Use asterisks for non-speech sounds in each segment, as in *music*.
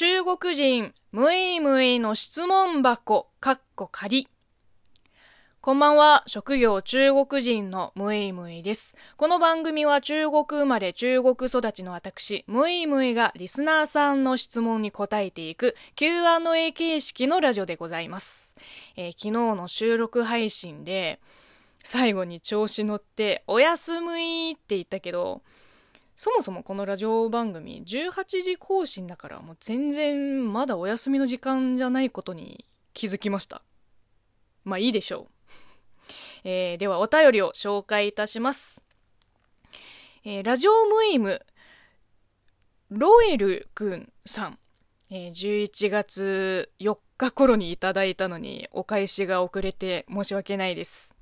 中国人、むいむいの質問箱、かっこ仮。こんばんは、職業中国人のむいむいです。この番組は中国生まれ中国育ちの私、むいむいがリスナーさんの質問に答えていく Q&A 形式のラジオでございます。えー、昨日の収録配信で、最後に調子乗って、おやすみって言ったけど、そもそもこのラジオ番組18時更新だからもう全然まだお休みの時間じゃないことに気づきました。まあいいでしょう。*laughs* えー、ではお便りを紹介いたします。えー、ラジオムイム、ロエルくんさん。えー、11月4日頃にいただいたのにお返しが遅れて申し訳ないです。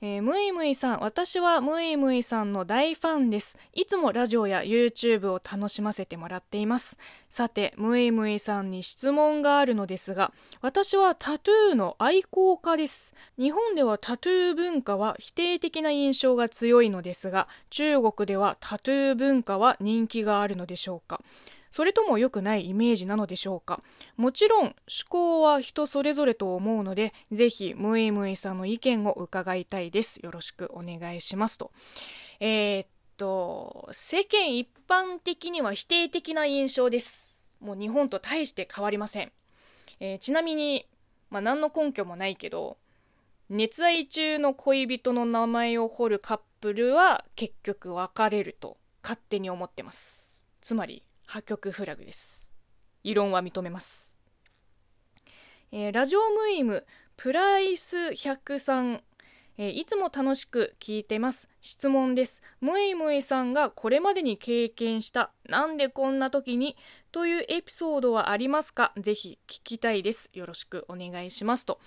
えー、むいむいさん、私はむいむいさんの大ファンです。いつもラジオや YouTube を楽しませてもらっています。さて、むいむいさんに質問があるのですが、私はタトゥーの愛好家です。日本ではタトゥー文化は否定的な印象が強いのですが、中国ではタトゥー文化は人気があるのでしょうか？それとも良くないイメージなのでしょうか？もちろん思考は人それぞれと思うのでぜひムイムイさんの意見を伺いたいです。よろしくお願いしますと。えー、っと世間一般的には否定的な印象です。もう日本と大して変わりません、えー、ちなみに、まあ、何の根拠もないけど熱愛中の恋人の名前を彫るカップルは結局別れると勝手に思ってます。つまり破局フラグです。異論は認めます。えー、ラジオムイムプライス103えー、いつも楽しく聞いてます。質問です。むいむいさんがこれまでに経験したなんでこんな時にというエピソードはありますか？ぜひ聞きたいです。よろしくお願いしますと。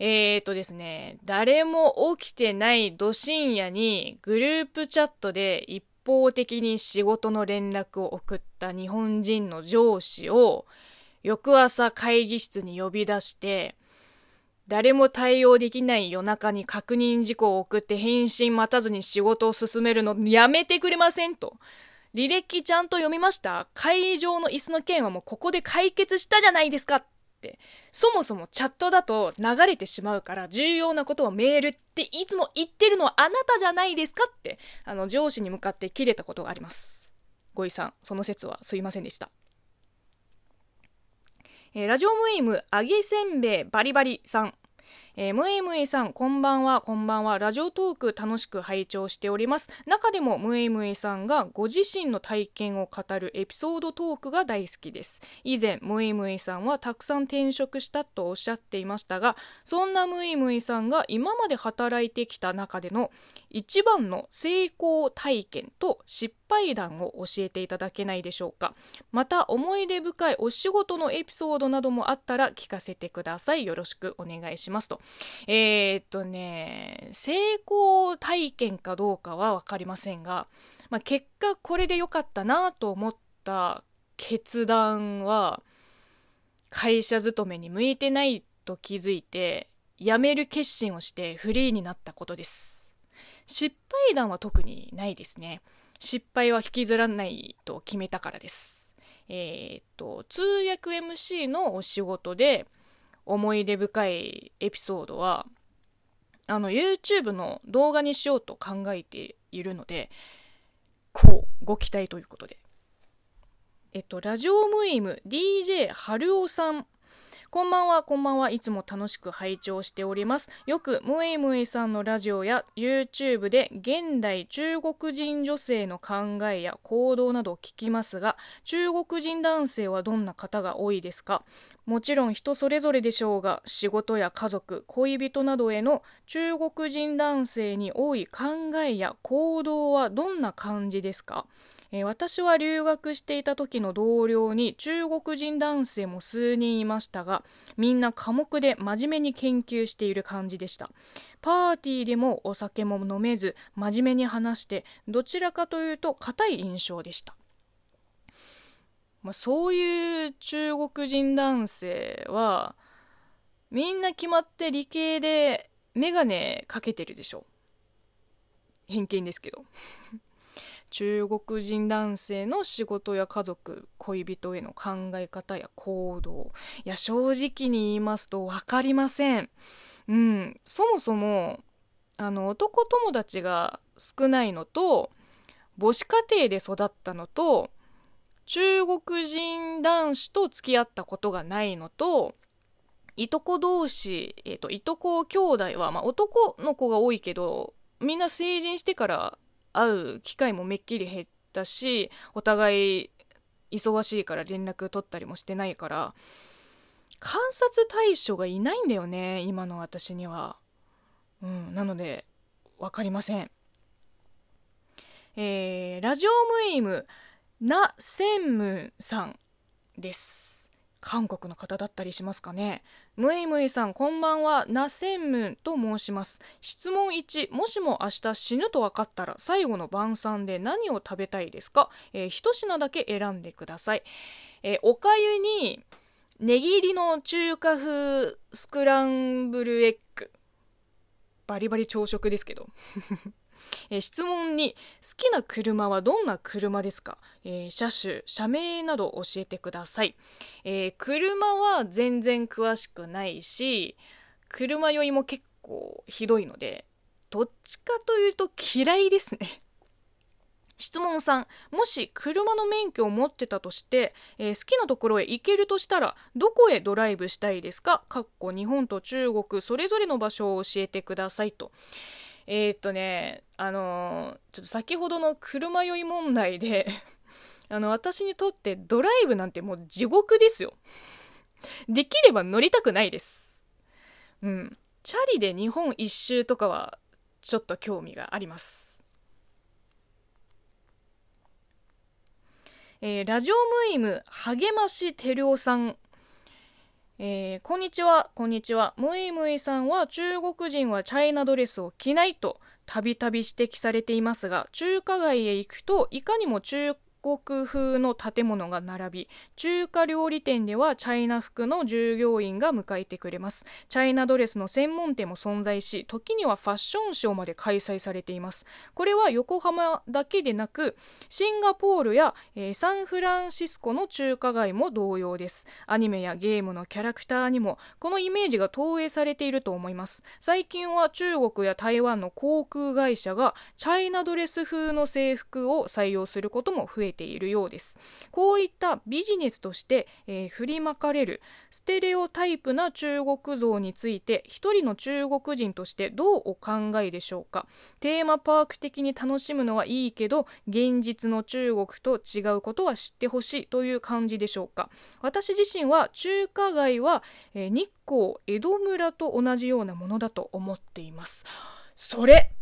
えーとですね、誰も起きてないど深夜にグループチャットで一方的に仕事の連絡を送った日本人の上司を翌朝会議室に呼び出して誰も対応できない夜中に確認事項を送って返信待たずに仕事を進めるのやめてくれませんと。履歴ちゃんと読みました会場の椅子の件はもうここで解決したじゃないですか。そもそもチャットだと流れてしまうから重要なことはメールっていつも言ってるのはあなたじゃないですかってあの上司に向かって切れたことがあります。ご遺産その説はすいませんでした。えー、ラジオムイム揚げせんべいバリバリさん。えー、むいむいさん、こんばんは、こんばんは。ラジオトーク楽しく拝聴しております。中でもむいむいさんがご自身の体験を語るエピソードトークが大好きです。以前、むいむいさんはたくさん転職したとおっしゃっていましたが、そんなむいむいさんが今まで働いてきた中での一番の成功体験と失敗談を教えていただけないでしょうか。また、思い出深いお仕事のエピソードなどもあったら聞かせてください。よろしくお願いしますと。えー、っとね、成功体験かどうかは分かりませんが、まあ、結果これで良かったなと思った決断は、会社勤めに向いてないと気づいて、辞める決心をしてフリーになったことです。失敗談は特にないですね。失敗は引きずらないと決めたからです。えー、っと、通訳 MC のお仕事で、思い出深いエピソードはあの YouTube の動画にしようと考えているのでこうご期待ということでえっとラジオムイム DJ 春尾さんこんばんは、こんばんは。いつも楽しく拝聴しております。よく、ムエムエさんのラジオや YouTube で現代中国人女性の考えや行動などを聞きますが、中国人男性はどんな方が多いですか？もちろん人それぞれでしょうが、仕事や家族、恋人などへの中国人男性に多い考えや行動はどんな感じですか？えー、私は留学していた時の同僚に中国人男性も数人いましたがみんな寡黙で真面目に研究している感じでした。パーティーでもお酒も飲めず真面目に話してどちらかというと硬い印象でした。まあ、そういう中国人男性はみんな決まって理系で眼鏡かけてるでしょ。偏見ですけど。中国人男性の仕事や家族恋人への考え方や行動。いや正直に言いますと分かりません。うん。そもそもあの男友達が少ないのと母子家庭で育ったのと中国人男子と付き合ったことがないのといとこ同士、えーと、いとこ兄弟は、まあ、男の子が多いけどみんな成人してから会う機会もめっきり減ったしお互い忙しいから連絡取ったりもしてないから観察対象がいないんだよね今の私には。うん、なので分かりません。えー、ラジオムイムナ・センムンさんです。韓国の方だったりしますかね。ムイムイさん、こんばんは。ナ・センムンと申します。質問1、もしも明日死ぬと分かったら、最後の晩餐で何を食べたいですか、えー、一品だけ選んでください。えー、おかゆに、ネギ入りの中華風スクランブルエッグ。バリバリ朝食ですけど。えー、質問に好きな車はどんな車ですか、えー、車種、車名など教えてください、えー、車は全然詳しくないし、車酔いも結構ひどいので、どっちかというと嫌いですね。質問3もし車の免許を持ってたとして、えー、好きなところへ行けるとしたらどこへドライブしたいですか？かっこ日本と中国それぞれの場所を教えてくださいと。えー、っとねあのー、ちょっと先ほどの車酔い問題で *laughs* あの私にとってドライブなんてもう地獄ですよ。できれば乗りたくないです。うん。チャリで日本一周とかはちょっと興味があります。えー、ラジオムイム励まし照夫さんえー、こんにちは、こんにちは。ムイムイさんは中国人はチャイナドレスを着ないとたびたび指摘されていますが、中華街へ行くといかにも中国風の建物が並び中華料理店ではチャイナ服の従業員が迎えてくれます。チャイナドレスの専門店も存在し時にはファッションショーまで開催されています。これは横浜だけでなくシンガポールや、えー、サンフランシスコの中華街も同様です。アニメやゲームのキャラクターにもこのイメージが投影されていると思います。最近は中国や台湾の航空会社がチャイナドレス風の制服を採用することも増えているようです。こういったビジネスとして、えー、振りまかれるステレオタイプな中国像について一人の中国人としてどうお考えでしょうか？テーマパーク的に楽しむのはいいけど現実の中国と違うことは知ってほしいという感じでしょうか？私自身は中華街は、えー、日光江戸村と同じようなものだと思っています。それ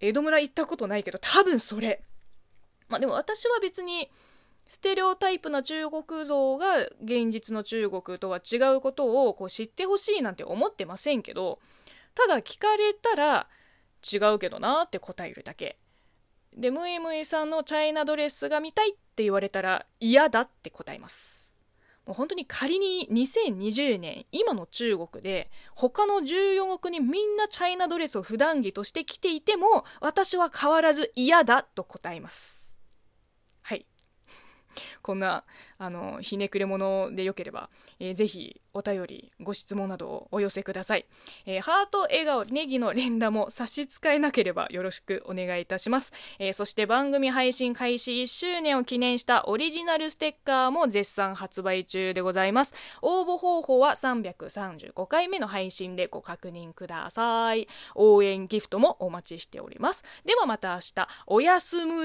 江戸村行ったことないけど多分それ。まあでも私は別にステレオタイプな中国像が現実の中国とは違うことをこう知ってほしいなんて思ってませんけどただ聞かれたら違うけどなって答えるだけ。でムイムイさんのチャイナドレスが見たいって言われたら嫌だって答えます。もう本当に仮に2020年今の中国で他の14億人みんなチャイナドレスを普段着として着ていても私は変わらず嫌だと答えます。はい。*laughs* こんなあのひねくれ者でよければ、えー、ぜひお便りご質問などをお寄せください、えー、ハート笑顔ネギの連打も差し支えなければよろしくお願いいたします、えー、そして番組配信開始1周年を記念したオリジナルステッカーも絶賛発売中でございます。応募方法は335回目の配信でご確認ください。応援ギフトもお待ちしております。ではまた明日。おやすみ